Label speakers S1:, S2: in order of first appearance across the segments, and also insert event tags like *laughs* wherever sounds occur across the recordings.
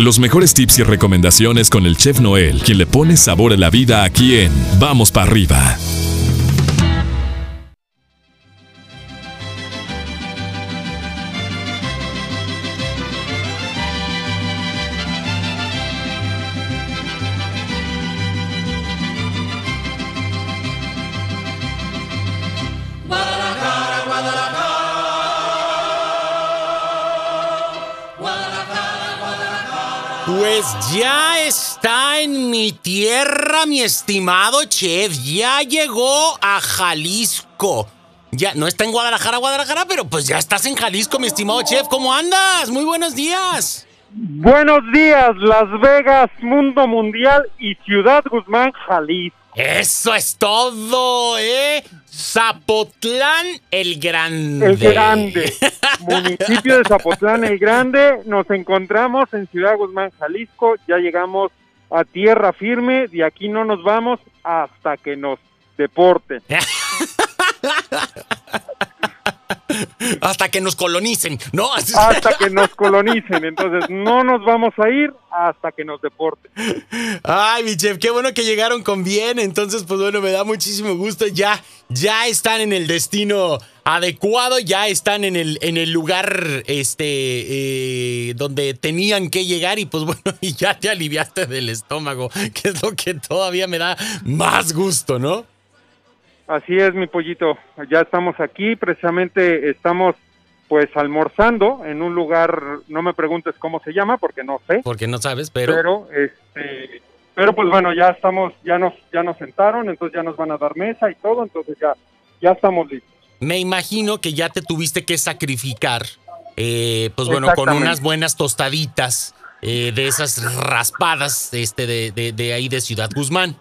S1: Los mejores tips y recomendaciones con el chef Noel, quien le pone sabor a la vida aquí en Vamos para arriba.
S2: Pues ya está en mi tierra, mi estimado chef. Ya llegó a Jalisco. Ya, no está en Guadalajara, Guadalajara, pero pues ya estás en Jalisco, mi estimado chef. ¿Cómo andas? Muy buenos días.
S3: Buenos días, Las Vegas, Mundo Mundial y Ciudad Guzmán, Jalisco.
S2: Eso es todo, ¿eh? Zapotlán el Grande.
S3: El Grande. Municipio de Zapotlán el Grande. Nos encontramos en Ciudad Guzmán, Jalisco. Ya llegamos a tierra firme. De aquí no nos vamos hasta que nos deporten. *laughs*
S2: Hasta que nos colonicen, ¿no?
S3: Hasta que nos colonicen. Entonces, no nos vamos a ir hasta que nos deporten.
S2: Ay, mi chef, qué bueno que llegaron con bien. Entonces, pues bueno, me da muchísimo gusto. Ya, ya están en el destino adecuado, ya están en el, en el lugar este eh, donde tenían que llegar. Y pues *laughs* bueno, y ya te aliviaste del estómago, que es lo que todavía me da más gusto, ¿no?
S3: Así es, mi pollito. Ya estamos aquí, precisamente estamos pues almorzando en un lugar, no me preguntes cómo se llama porque no sé.
S2: Porque no sabes, pero
S3: Pero este pero pues bueno, ya estamos ya nos ya nos sentaron, entonces ya nos van a dar mesa y todo, entonces ya ya estamos listos.
S2: me imagino que ya te tuviste que sacrificar, eh, pues bueno, con unas buenas tostaditas eh, de esas raspadas este, de, de, de ahí de Ciudad Guzmán.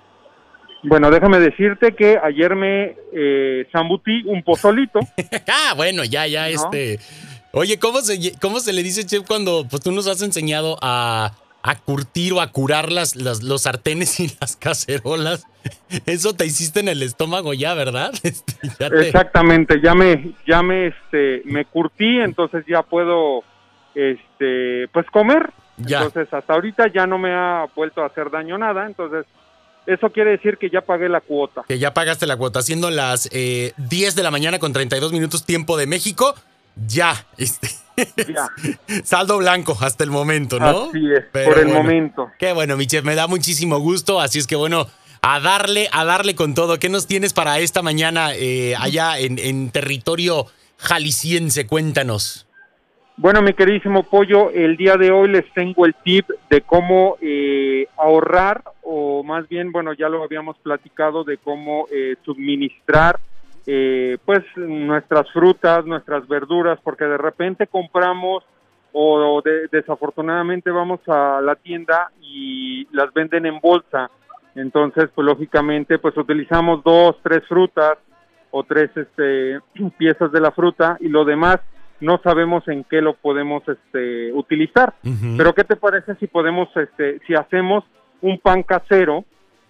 S3: Bueno, déjame decirte que ayer me eh, zambutí un pozolito. *laughs*
S2: ah, bueno, ya, ya, este. Oye, ¿cómo se, ¿cómo se le dice, chef, cuando pues, tú nos has enseñado a, a curtir o a curar las, las- los sartenes y las cacerolas? *laughs* Eso te hiciste en el estómago ya, ¿verdad? *laughs* Este, ya te-
S3: Exactamente, ya me ya me este me curtí, entonces ya puedo este pues comer.
S2: Ya.
S3: Entonces, hasta ahorita ya no me ha vuelto a hacer daño nada, entonces eso quiere decir que ya pagué la cuota.
S2: Que ya pagaste la cuota, siendo las eh, 10 de la mañana con 32 minutos tiempo de México. Ya, *laughs* este,
S3: Ya.
S2: saldo blanco hasta el momento, ¿no?
S3: Así es,
S2: Pero
S3: por el
S2: bueno.
S3: momento.
S2: Qué bueno, mi chef, me da muchísimo gusto, así es que bueno, a darle, a darle con todo. ¿Qué nos tienes para esta mañana eh, allá en, en territorio jalisciense? Cuéntanos.
S3: Bueno, mi queridísimo pollo, el día de hoy les tengo el tip de cómo eh, ahorrar, o más bien, bueno, ya lo habíamos platicado de cómo eh, suministrar, eh, pues, nuestras frutas, nuestras verduras, porque de repente compramos o de- desafortunadamente vamos a la tienda y las venden en bolsa. Entonces, pues, lógicamente, pues, utilizamos dos, tres frutas o tres, este, *clears throat* piezas de la fruta y lo demás no sabemos en qué lo podemos este, utilizar. Pero ¿qué te parece si podemos, este, si hacemos un pan casero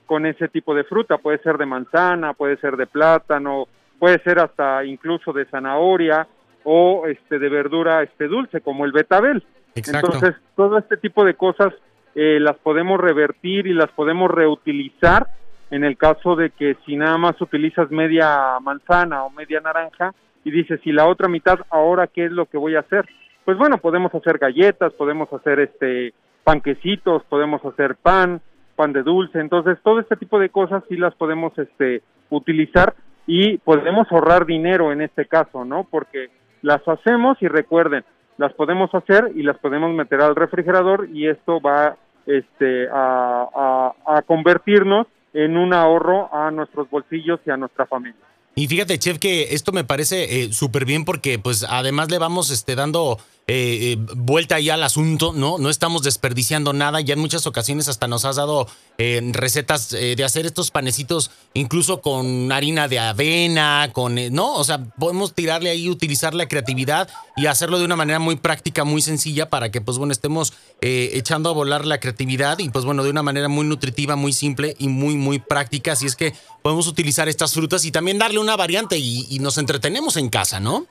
S3: con ese tipo de fruta? Puede ser de manzana, puede ser de plátano, puede ser hasta incluso de zanahoria o este de verdura este dulce como el betabel.
S2: Exacto.
S3: Entonces, todo este tipo de cosas eh, las podemos revertir y las podemos reutilizar en el caso de que si nada más utilizas media manzana o media naranja y dices, si la otra mitad, ahora qué es lo que voy a hacer? Pues bueno, podemos hacer galletas, podemos hacer este panquecitos, podemos hacer pan, pan de dulce, entonces todo este tipo de cosas sí las podemos este utilizar y podemos ahorrar dinero en este caso, ¿no? Porque las hacemos y recuerden, las podemos hacer y las podemos meter al refrigerador y esto va este a, a convertirnos en un ahorro a nuestros bolsillos y a nuestra familia.
S2: Y fíjate, chef, que esto me parece eh, súper bien porque, pues, además le vamos este, dando eh, eh, vuelta ahí al asunto, ¿no? No estamos desperdiciando nada. Ya en muchas ocasiones hasta nos has dado eh, recetas eh, de hacer estos panecitos, incluso con harina de avena, con, ¿no? O sea, podemos tirarle ahí, utilizar la creatividad y hacerlo de una manera muy práctica, muy sencilla para que, pues, bueno, estemos echando a volar la creatividad y, pues, bueno, de una manera muy nutritiva, muy simple y muy, muy práctica. Así es que podemos utilizar estas frutas y también darle una variante y nos entretenemos en casa, ¿no?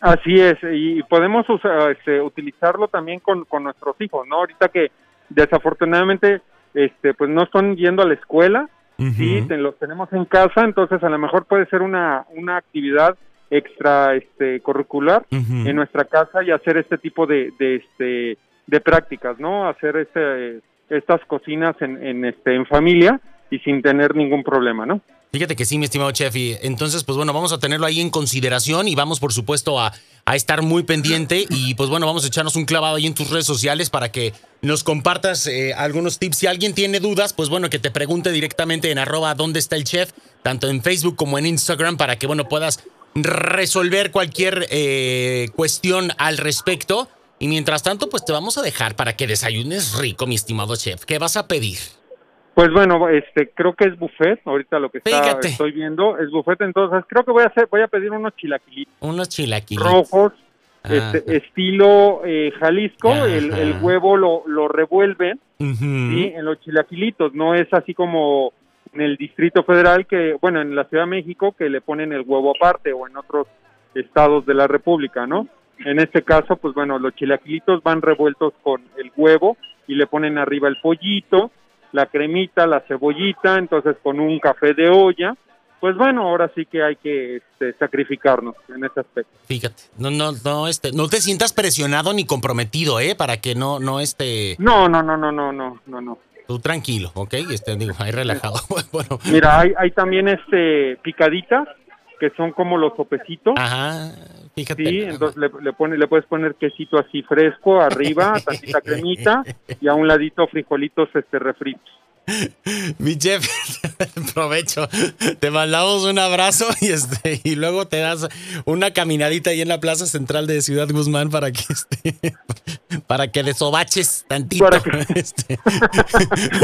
S3: Así es, y podemos este, utilizarlo también con, con nuestros hijos, ¿no? Ahorita que desafortunadamente este pues no están yendo a la escuela, sí, los tenemos en casa, entonces a lo mejor puede ser una, una actividad extra este curricular en nuestra casa y hacer este tipo de, de este de prácticas, ¿no? Hacer este estas cocinas en, en este en familia y sin tener ningún problema, ¿no?
S2: Fíjate que sí, mi estimado chef. Y entonces, pues bueno, vamos a tenerlo ahí en consideración y vamos, por supuesto, a, a, estar muy pendiente. Y pues bueno, vamos a echarnos un clavado ahí en tus redes sociales para que nos compartas eh, algunos tips. Si alguien tiene dudas, pues bueno, que te pregunte directamente en arroba dónde está el chef, tanto en Facebook como en Instagram, para que, bueno, puedas resolver cualquier eh, cuestión al respecto. Y mientras tanto, pues te vamos a dejar para que desayunes rico, mi estimado chef. ¿Qué vas a pedir?
S3: Pues bueno, este, creo que es buffet. Ahorita lo que estoy viendo es buffet. Entonces creo que voy a hacer, voy a pedir unos chilaquilitos.
S2: Unos chilaquilitos
S3: rojos, este, estilo eh, Jalisco. El, huevo lo, lo revuelven en los chilaquilitos. No es así como en el Distrito Federal que, bueno, en la Ciudad de México que le ponen el huevo aparte o en otros estados de la República, ¿no? En este caso, pues bueno, los chilaquilitos van revueltos con el huevo y le ponen arriba el pollito la cremita, la cebollita, entonces con un café de olla, pues bueno, ahora sí que hay que este, sacrificarnos en ese aspecto.
S2: Fíjate, no, no, no, este, no te sientas presionado ni comprometido, ¿eh? Para que no, no, este.
S3: No, no, no, no, no, no, no, no.
S2: Tú tranquilo, ¿ok? Este, digo, ahí relajado. *laughs* bueno.
S3: Mira, hay, hay también este picaditas que son como los sopecitos.
S2: Ajá, fíjate.
S3: Sí, entonces le, le, le puedes poner quesito así fresco arriba, *laughs* tantita cremita y a un ladito frijolitos este refritos. *laughs*
S2: Mi chef, *laughs* provecho. Te mandamos un abrazo y este y luego te das una caminadita ahí en la Plaza Central de Ciudad Guzmán para que este, para que desobaches tantito. Este,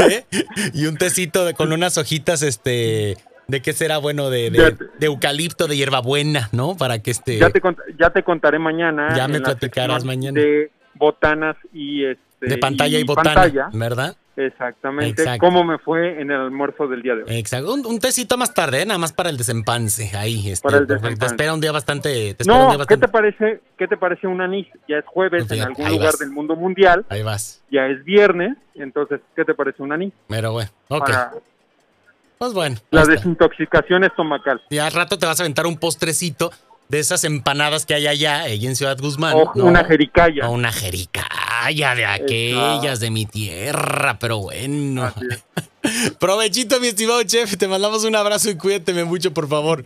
S2: ¿eh? Y un tecito de, con unas hojitas este ¿De qué será bueno? De, de, eucalipto, de hierbabuena, ¿no? Para que este...
S3: Ya te, ya te contaré mañana.
S2: Ya me platicarás mañana.
S3: De botanas y este...
S2: De pantalla y, botana, ¿verdad?
S3: Exactamente. ¿Cómo me fue en el almuerzo del día de hoy?
S2: Exacto. Un, tecito más tarde, ¿eh? nada más para el desempance. Ahí, este, para el desempance. Te espera un día bastante.
S3: no, ¿qué te parece? ¿Qué te parece un anís? Ya es jueves en algún lugar del mundo mundial.
S2: Ahí vas.
S3: Ya es viernes, entonces, ¿qué te parece un anís?
S2: Pero bueno, ok. Pues bueno.
S3: La desintoxicación estomacal.
S2: Y al rato te vas a aventar un postrecito de esas empanadas que hay allá, ahí en Ciudad Guzmán.
S3: O una jericaya.
S2: O una jericaya de aquellas de mi tierra, pero bueno. *laughs* Provechito, mi estimado chef. Te mandamos un abrazo y cuídate mucho, por favor.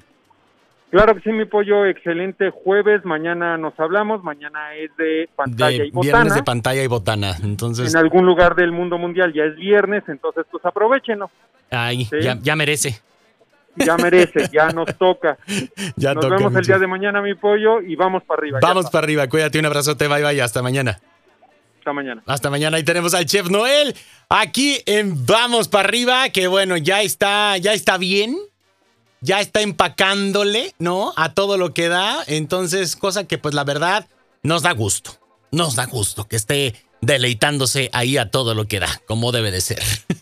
S3: Claro que sí, mi pollo, excelente jueves. Mañana nos hablamos. Mañana es de pantalla y botana.
S2: Viernes de pantalla y botana. Entonces.
S3: En algún lugar del mundo mundial ya es viernes, entonces pues aprovechenlo.
S2: Ay, ya, merece.
S3: Ya merece, ya nos toca. *laughs* Ya nos vemos el día de mañana, mi pollo, y vamos para arriba.
S2: Vamos para arriba, cuídate, un abrazote, bye bye, hasta mañana.
S3: Hasta mañana.
S2: Hasta mañana, ahí tenemos al Chef Noel, aquí en Vamos para arriba, que bueno, ya está, ya está bien, ya está empacándole, ¿no? A todo lo que da, entonces, cosa que pues la verdad nos da gusto, nos da gusto que esté deleitándose ahí a todo lo que da, como debe de ser. *laughs*